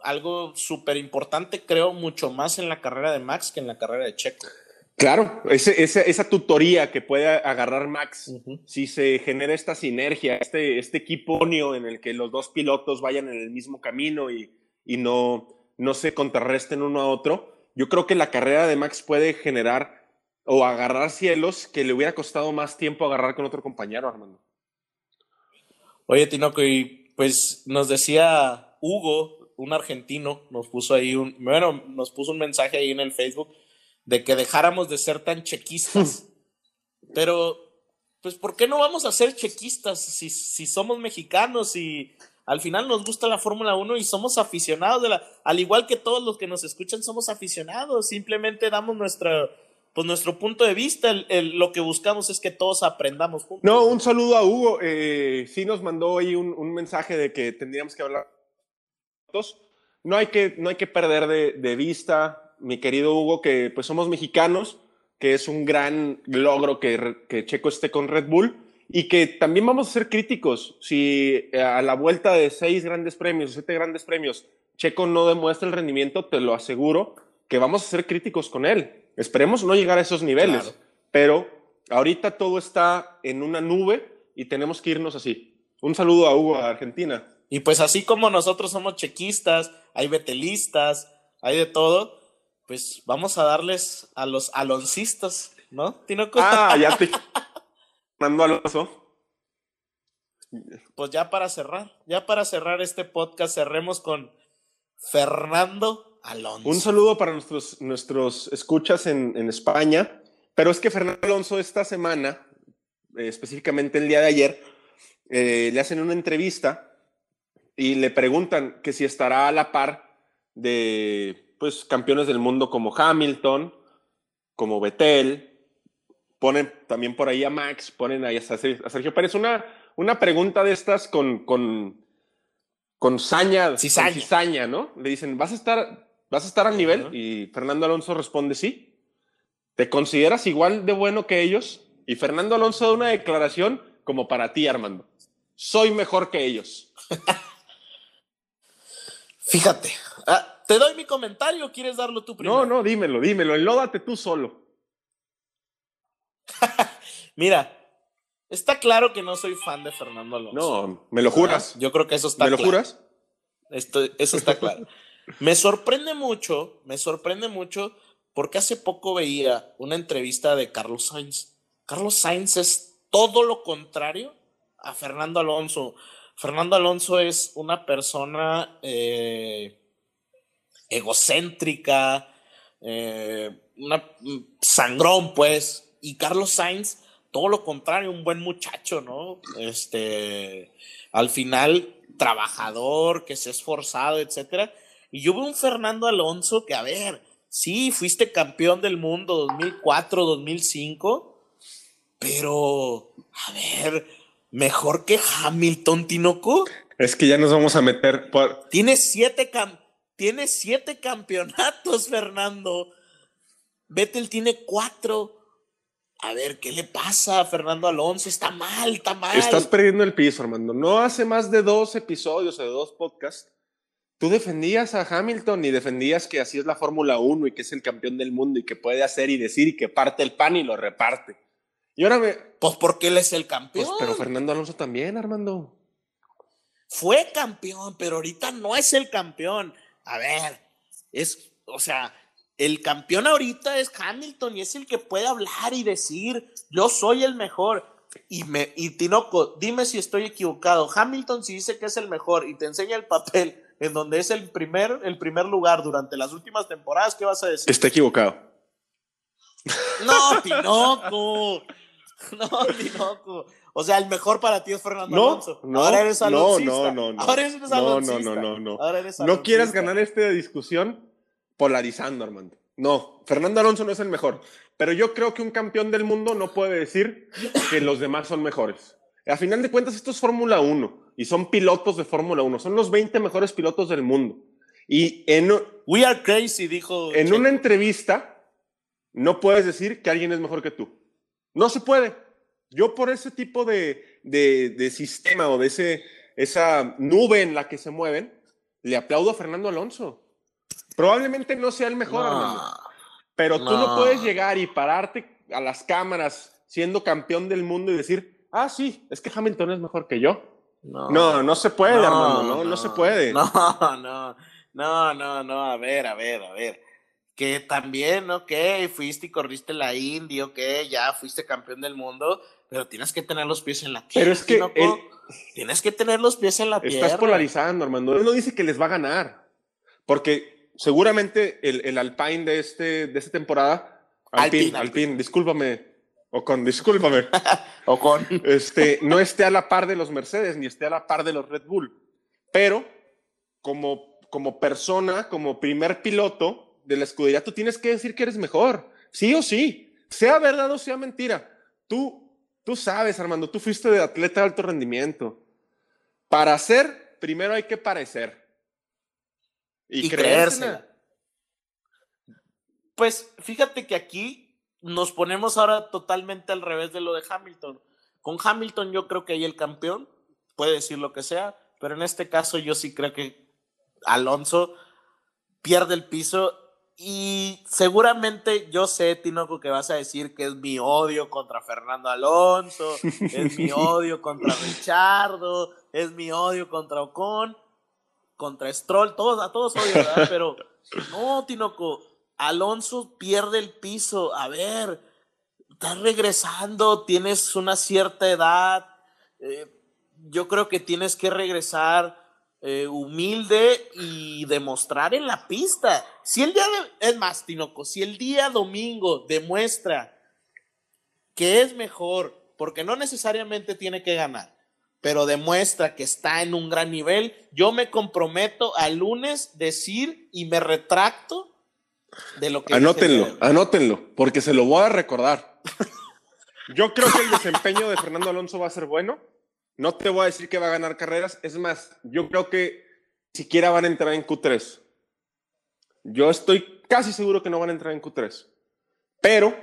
algo súper importante, creo, mucho más en la carrera de Max que en la carrera de Checo. Claro, esa tutoría que puede agarrar Max, si se genera esta sinergia, este, este equipo en el que los dos pilotos vayan en el mismo camino y, no, no se contrarresten uno a otro, yo creo que la carrera de Max puede generar o agarrar cielos que le hubiera costado más tiempo agarrar con otro compañero, Armando. Oye, Tinoco, y pues nos decía Hugo, un argentino, nos puso ahí un, bueno, nos puso un mensaje ahí en el Facebook de que dejáramos de ser tan chequistas. Pero, pues, ¿por qué no vamos a ser chequistas si, si somos mexicanos y al final nos gusta la Fórmula 1 y somos aficionados de la, al igual que todos los que nos escuchan somos aficionados, simplemente damos nuestra, pues nuestro punto de vista, el, lo que buscamos es que todos aprendamos juntos. No, un saludo a Hugo, eh, sí nos mandó ahí un, un, mensaje de que tendríamos que hablar. No hay que, no hay que perder de, de vista, mi querido Hugo, que pues somos mexicanos, que es un gran logro que, que Checo esté con Red Bull y que también vamos a ser críticos. Si eh, a la vuelta de seis grandes premios, siete grandes premios, Checo no demuestra el rendimiento, te lo aseguro que vamos a ser críticos con él. Esperemos no llegar a esos niveles, claro. pero ahorita todo está en una nube y tenemos que irnos así. Un saludo a Hugo, a Argentina. Y pues así como nosotros somos chequistas, hay betelistas, hay de todo, pues vamos a darles a los aloncistas, ¿no? ¿Tinoco? Ah, ya te... Fernando Alonso. Pues ya para cerrar, ya para cerrar este podcast, cerremos con Fernando Alonso. Un saludo para nuestros, nuestros escuchas en, en España, pero es que Fernando Alonso esta semana, eh, específicamente el día de ayer, eh, le hacen una entrevista y le preguntan que si estará a la par de pues, campeones del mundo como Hamilton, como Vettel, ponen también por ahí a Max, ponen ahí a Sergio Pérez. Una, una pregunta de estas con, con, con saña, cizaña. Con cizaña, ¿no? Le dicen, ¿vas a estar, vas a estar al nivel? Uh -huh. Y Fernando Alonso responde, sí. ¿Te consideras igual de bueno que ellos? Y Fernando Alonso da una declaración como para ti, Armando. Soy mejor que ellos. Fíjate. Ah, ¿Te doy mi comentario o quieres darlo tú primero? No, no, dímelo, dímelo. Enlódate tú solo. Mira, está claro que no soy fan de Fernando Alonso. No, me lo juras. Yo creo que eso está ¿Me lo claro. juras? Esto, eso está claro. me sorprende mucho, me sorprende mucho porque hace poco veía una entrevista de Carlos Sainz. Carlos Sainz es todo lo contrario a Fernando Alonso. Fernando Alonso es una persona eh, egocéntrica, eh, una sangrón, pues. Y Carlos Sainz, todo lo contrario, un buen muchacho, ¿no? Este, al final, trabajador, que se ha esforzado, etcétera. Y yo veo un Fernando Alonso que, a ver, sí, fuiste campeón del mundo 2004, 2005, pero, a ver, mejor que Hamilton, Tinoco. Es que ya nos vamos a meter por... Tiene siete, cam tiene siete campeonatos, Fernando. Vettel tiene cuatro. A ver, ¿qué le pasa a Fernando Alonso? Está mal, está mal. Estás perdiendo el piso, Armando. No hace más de dos episodios o de dos podcasts. Tú defendías a Hamilton y defendías que así es la Fórmula 1 y que es el campeón del mundo y que puede hacer y decir y que parte el pan y lo reparte. Y ahora me. Pues porque él es el campeón. Pues, pero Fernando Alonso también, Armando. Fue campeón, pero ahorita no es el campeón. A ver, es, o sea, el campeón ahorita es Hamilton y es el que puede hablar y decir, yo soy el mejor. Y, me, y Tinoco, dime si estoy equivocado. Hamilton si dice que es el mejor y te enseña el papel en donde es el primer, el primer lugar durante las últimas temporadas, ¿qué vas a decir? Está equivocado. No, Tinoco. No, Tinoco. O sea, el mejor para ti es Fernando no, Alonso. No, Ahora eres aloncista. No, no, no. Ahora eres no, aloncista. No, no, no, no. Ahora eres no quieras ganar esta discusión polarizando, Armando. No, Fernando Alonso no es el mejor. Pero yo creo que un campeón del mundo no puede decir que los demás son mejores. A final de cuentas, esto es Fórmula 1 y son pilotos de Fórmula 1. Son los 20 mejores pilotos del mundo. Y en, We are crazy, dijo. en Checo. una entrevista no puedes decir que alguien es mejor que tú. No se puede. Yo por ese tipo de, de, de sistema o de ese, esa nube en la que se mueven, le aplaudo a Fernando Alonso. Probablemente no sea el mejor, No, Armando, pero tú no no. puedes llegar y pararte a las cámaras siendo campeón del mundo y decir, ah, sí, es que Hamilton es mejor que yo. No, No, no se puede, Armando, no, no, se puede. No, no, no, no, no, a ver, a ver, a ver. Que también, ok, fuiste y corriste la Indy, ok, ya fuiste campeón del mundo, pero tienes que tener los pies en la tierra. Pero es que tienes que tener los pies en la tierra. Estás polarizando, Armando. Él no dice que les va a ganar. Porque seguramente el, el Alpine de, este, de esta temporada. Alpine, Alpine, Alpine, discúlpame. O con, discúlpame. O con este, no esté a la par de los Mercedes ni esté a la par de los Red Bull. Pero como, como persona, como primer piloto de la escudería, tú tienes que decir que eres mejor. Sí o sí. Sea verdad o sea mentira. Tú, tú sabes, Armando, tú fuiste de atleta de alto rendimiento. Para ser, primero hay que parecer. Y, y creérsela. Pues fíjate que aquí nos ponemos ahora totalmente al revés de lo de Hamilton. Con Hamilton yo creo que ahí el campeón puede decir lo que sea, pero en este caso yo sí creo que Alonso pierde el piso y seguramente yo sé, Tinoco, que vas a decir que es mi odio contra Fernando Alonso, es mi odio contra Richardo, es mi odio contra Ocon, contra Stroll, todos, a todos odio, ¿verdad? Pero no, Tinoco, Alonso pierde el piso. A ver, estás regresando, tienes una cierta edad. eh, yo creo que tienes que regresar eh, humilde y demostrar en la pista. Si el día de, es más, Tinoco, si el día domingo demuestra que es mejor, porque no necesariamente tiene que ganar, pero demuestra que está en un gran nivel, yo me comprometo al lunes decir y me retracto de lo que Anótenlo, anótenlo, porque se lo voy a recordar. Yo creo que el desempeño de Fernando Alonso va a ser bueno. No te voy a decir que va a ganar carreras. Es más, yo creo que siquiera van a entrar en Q3. Yo estoy casi seguro que no van a entrar en Q3. Pero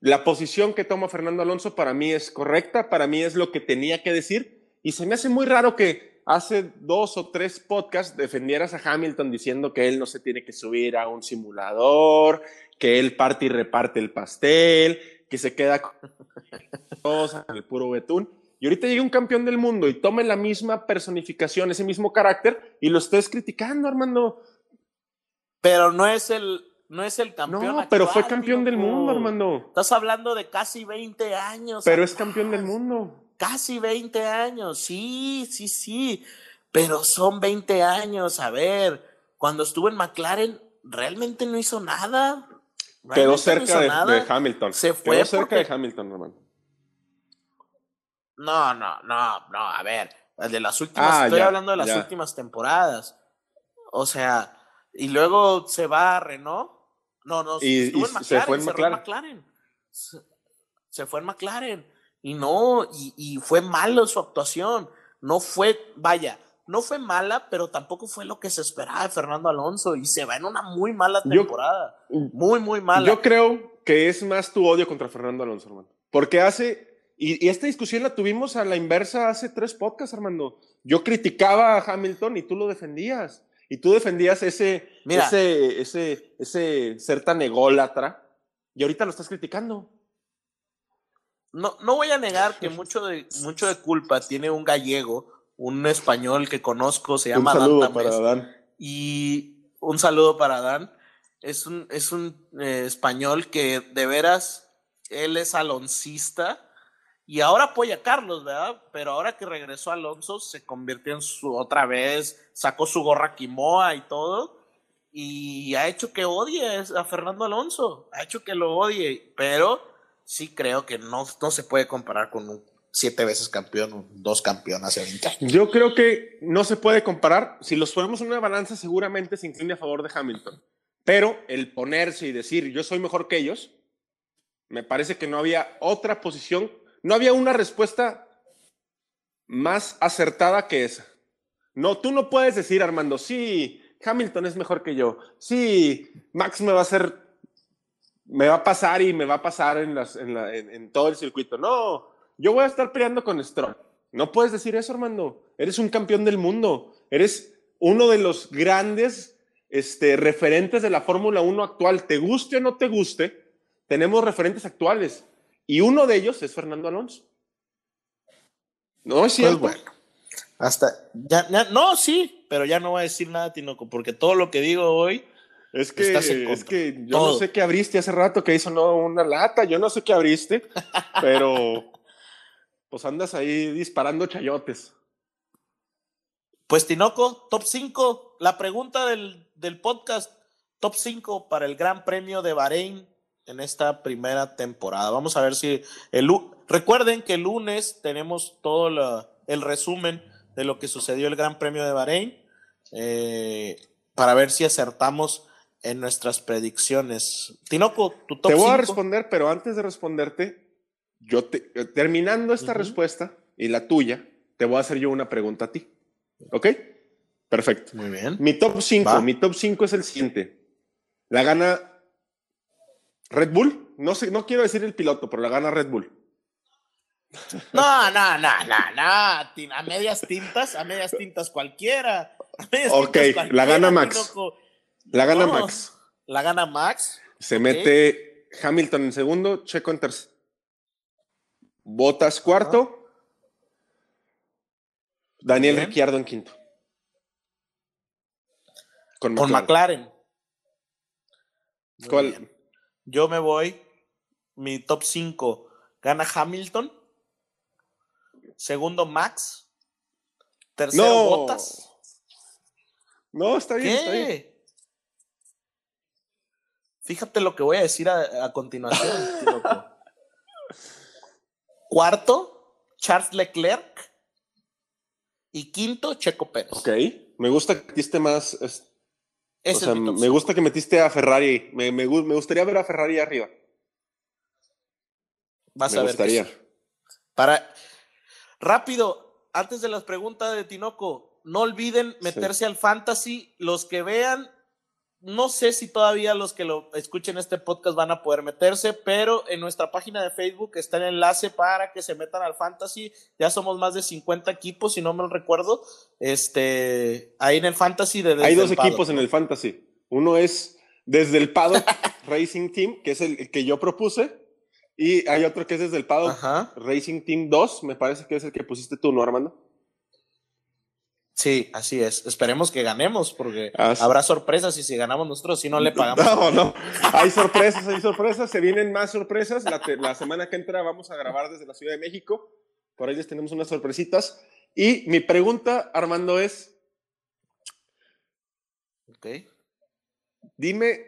la posición que toma Fernando Alonso para mí es correcta, para mí es lo que tenía que decir. Y se me hace muy raro que hace dos o tres podcasts defendieras a Hamilton diciendo que él no se tiene que subir a un simulador, que él parte y reparte el pastel, que se queda con el puro betún. Y ahorita llega un campeón del mundo y tome la misma personificación, ese mismo carácter, y lo estés criticando, Armando. Pero no es el, no es el campeón. No, pero fue actual, campeón del mundo, Armando. Estás hablando de casi 20 años. Pero es atrás. campeón del mundo. Casi 20 años, sí, sí, sí. Pero son 20 años. A ver, cuando estuvo en McLaren, realmente no hizo nada. Quedó Realmente no cerca de, Hamilton. Se fue Quedó cerca porque- de Hamilton, hermano. No, no, no, no, a ver, de las últimas, Ah, estoy ya, hablando de las ya. últimas temporadas. O sea, y luego se va a Renault. No, no, Y- estuvo y en se fue en McLaren. Se, fue en McLaren. Y no, y, y fue malo su actuación. No fue, vaya, no fue mala, pero tampoco fue lo que se esperaba de Fernando Alonso. Y se va en una muy mala Yo- temporada. muy, muy mala. Yo creo que es más tu odio contra Fernando Alonso, hermano. Porque hace. Y, y esta discusión la tuvimos a la inversa hace tres podcasts, Armando. Yo criticaba a Hamilton y tú lo defendías. Y tú defendías ese, Mira. ese, ese, ese ser tan ególatra. Y ahorita lo estás criticando. No, no voy a negar que mucho de, mucho de culpa tiene un gallego, un español que conozco, se llama Un Dan saludo Tamés, para Dan. Y un saludo para Dan. Es un, es un eh, español que de veras, él es aloncista y ahora apoya a Carlos, ¿verdad? Pero ahora que regresó Alonso, se convirtió en su otra vez, sacó su gorra Quimoa y todo. Y ha hecho que odie a Fernando Alonso, ha hecho que lo odie, pero sí creo que no, no se puede comparar con un siete veces campeón, dos campeones hace 20 años. Yo creo que no se puede comparar. Si los ponemos en una balanza, seguramente se inclina a favor de Hamilton. Pero el ponerse y decir yo soy mejor que ellos, me parece que no había otra posición, no había una respuesta más acertada que esa. No, tú no puedes decir, Armando, sí, Hamilton es mejor que yo. Sí, Max me va a hacer, me va a pasar y me va a pasar en, todo el circuito. No, yo voy a estar peleando con Stroll. No puedes decir eso, Armando. Eres un campeón del mundo. Eres uno de los grandes este, referentes de la Fórmula 1 actual. Te guste o no te guste, tenemos referentes actuales. Y uno de ellos es Fernando Alonso. No es cierto. Pues bueno. Hasta, ya, ya- no, sí, pero ya no voy a decir nada, Tinoco, porque todo lo que digo hoy Es que, Estás en es contra. que yo Todo. no sé qué abriste hace rato que hizo no, una lata, yo no sé qué abriste, pero pues andas ahí disparando chayotes. Pues Tinoco, top 5. La pregunta del, del podcast, top 5 para el Gran Premio de Bahrein en esta primera temporada. Vamos a ver si el recuerden que el lunes tenemos todo la- el resumen de lo que sucedió el Gran Premio de Bahrein eh, para ver si acertamos en nuestras predicciones. Tinoco, tu top Te voy a 5. responder, pero antes de responderte, yo te- eh, terminando esta Ujú. respuesta y la tuya, te voy a hacer yo una pregunta a ti. ¿Ok? Perfecto. Muy bien. Mi top 5, Va. mi top 5 es el siguiente. La gana Red Bull. No sé, no quiero decir el piloto, pero la gana Red Bull. No, no, no, no, no. A medias tintas, a medias tintas cualquiera. A medias Ok, tintas la gana Max. La gana No. Max. La gana Max. Se mete Hamilton en segundo, Checo en tercero. Botas cuarto. Daniel Bien. Ricciardo en quinto. Con Con McLaren. McLaren. Muy ¿Cuál? Yo me voy. Mi top 5 gana Hamilton. Segundo, Max. Tercero, No. Botas. No, está bien, está bien. Fíjate lo que voy a decir a, a continuación. Cuarto, Charles Leclerc. Y quinto, Checo Pérez. Ok. Me gusta que metiste más. Ese o sea, es mi top me gusta que metiste a Ferrari. Me, me gu- me gustaría ver a Ferrari arriba. Vas me a ver que gustaría. sí. Para rápido, antes de las preguntas de Tinoco, no olviden meterse al fantasy. Los que vean, no sé si todavía los que lo escuchen este podcast van a poder meterse, pero en nuestra página de Facebook está el enlace para que se metan al fantasy. Ya somos más de 50 equipos, si no me lo recuerdo. Este, ahí en el fantasy de Hay dos equipos en el Fantasy. Uno es desde el Paddock Racing Team, que es el que yo propuse. Y hay otro que es desde el Paddock Ajá. Racing Team 2, me parece que es el que pusiste tú, ¿no, Armando? Sí, así es. Esperemos que ganemos, porque habrá sorpresas y si ganamos nosotros, si no le pagamos. No, no. Hay sorpresas, hay sorpresas. Se vienen más sorpresas. La semana que entra vamos a grabar desde la Ciudad de México. Por ahí les tenemos unas sorpresitas. Y mi pregunta, Armando, es: Ok. dime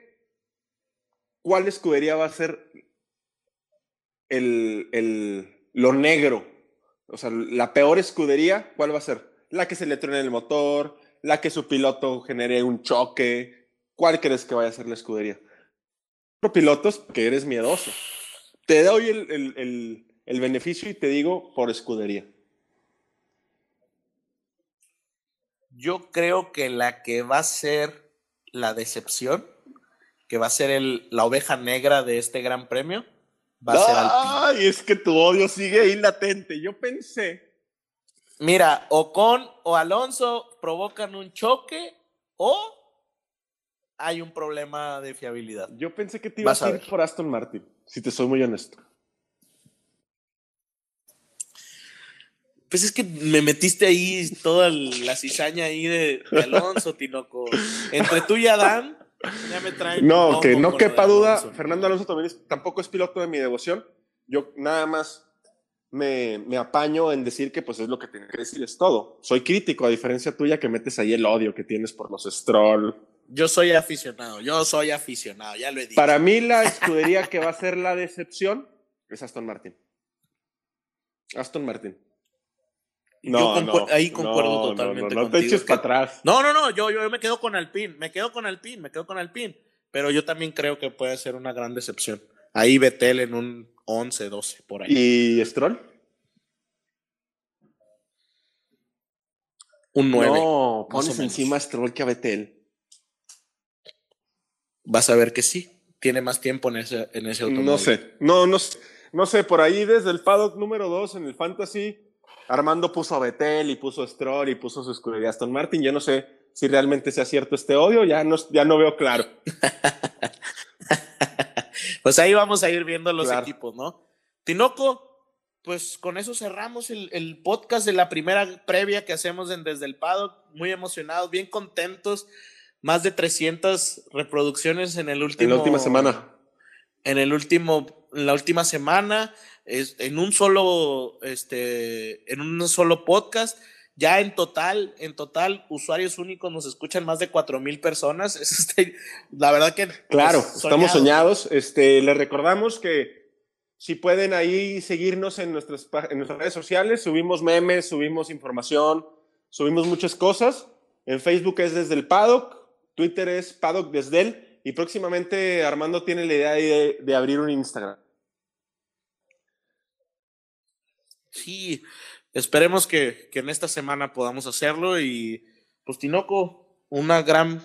cuál escudería va a ser el, el- lo negro. O sea, la peor escudería, ¿cuál va a ser? La que se le truene el motor, la que su piloto genere un choque. ¿Cuál crees que vaya a ser la escudería? Por pilotos, que eres miedoso. Te doy el, el- el- el beneficio y te digo por escudería. Yo creo que la que va a ser la decepción, que va a ser el, la oveja negra de este gran premio, va a ser Alpine. Ay, es que tu odio sigue ahí latente. Yo pensé. Mira, Ocon o Alonso provocan un choque o hay un problema de fiabilidad. Yo pensé que te ibas a ir por Aston Martin, si te soy muy honesto. Pues es que me metiste ahí toda la cizaña ahí de, de Alonso, Tinoco. Entre tú y Adán, ya me traen. No, que no quepa duda. Fernando Alonso también es- tampoco es piloto de mi devoción. Yo nada más me, me apaño en decir que pues es lo que tiene que decir, es todo. Soy crítico, a diferencia tuya que metes ahí el odio que tienes por los Stroll. Yo soy aficionado, yo soy aficionado, ya lo he dicho. Para mí la escudería que va a ser la decepción es Aston Martin. Aston Martin. Yo concuer- ahí concuerdo no, no, totalmente No, no, te contigo, eches que- para atrás. No, no, no, yo, yo me quedo con Alpine, me quedo con Alpine, me quedo con Alpine. Pero yo también creo que puede ser una gran decepción. Ahí Betel en un 11, 12, por ahí. ¿Y Stroll? un 9. No, pones encima a Stroll que a Betel. Vas a ver que sí. Tiene más tiempo en ese, en ese automóvil. No sé, no, no, sé. no sé, por ahí desde el paddock número 2 en el Fantasy, Armando puso a Betel y puso a Stroll y puso su escudería Aston Martin. Yo no sé si realmente sea cierto este odio, ya no, ya no veo claro. Pues ahí vamos a ir viendo los Claro. equipos, ¿no? Tinoco, pues con eso cerramos el, el podcast de la primera previa que hacemos en Desde el Paddock. Muy emocionados, bien contentos más de 300 reproducciones en el último. En la última semana. En el último, la última semana, es, en un solo, este, en un solo podcast. Ya en total, en total, usuarios únicos nos escuchan más de cuatro mil personas. Este, la verdad que. Claro, pues, estamos soñados. Este, les recordamos que si pueden ahí seguirnos en nuestras, en nuestras redes sociales, subimos memes, subimos información, subimos muchas cosas. En Facebook es desde el paddock, Twitter es paddock desde él, y próximamente Armando tiene la idea de, de abrir un Instagram. Sí, Esperemos que, en esta semana podamos hacerlo y pues Tinoco, una gran,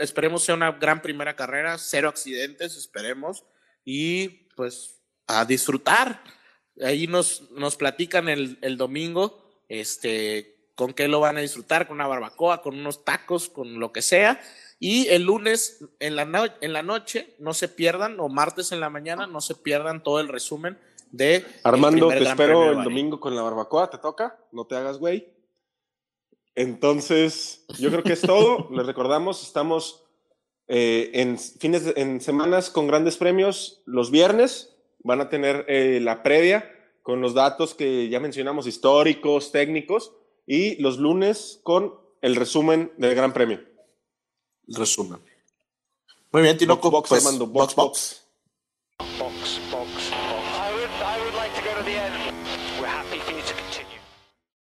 esperemos sea una gran primera carrera, cero accidentes, esperemos, y pues a disfrutar. Ahí nos, nos platican el, el domingo, este, con qué lo van a disfrutar, con una barbacoa, con unos tacos, con lo que sea. Y el lunes en la, en la noche, no se pierdan, o martes en la mañana, no se pierdan todo el resumen Armando, te espero el domingo con la barbacoa, ¿te toca? No te hagas güey. Entonces, yo creo que es todo. Les recordamos, estamos eh, en fines, en semanas con grandes premios. Los viernes van a tener eh, la previa con los datos que ya mencionamos, históricos, técnicos, y los lunes con el resumen del Gran Premio. resumen. Muy bien, Tinoco. Box, box, pues, box, box. box. box.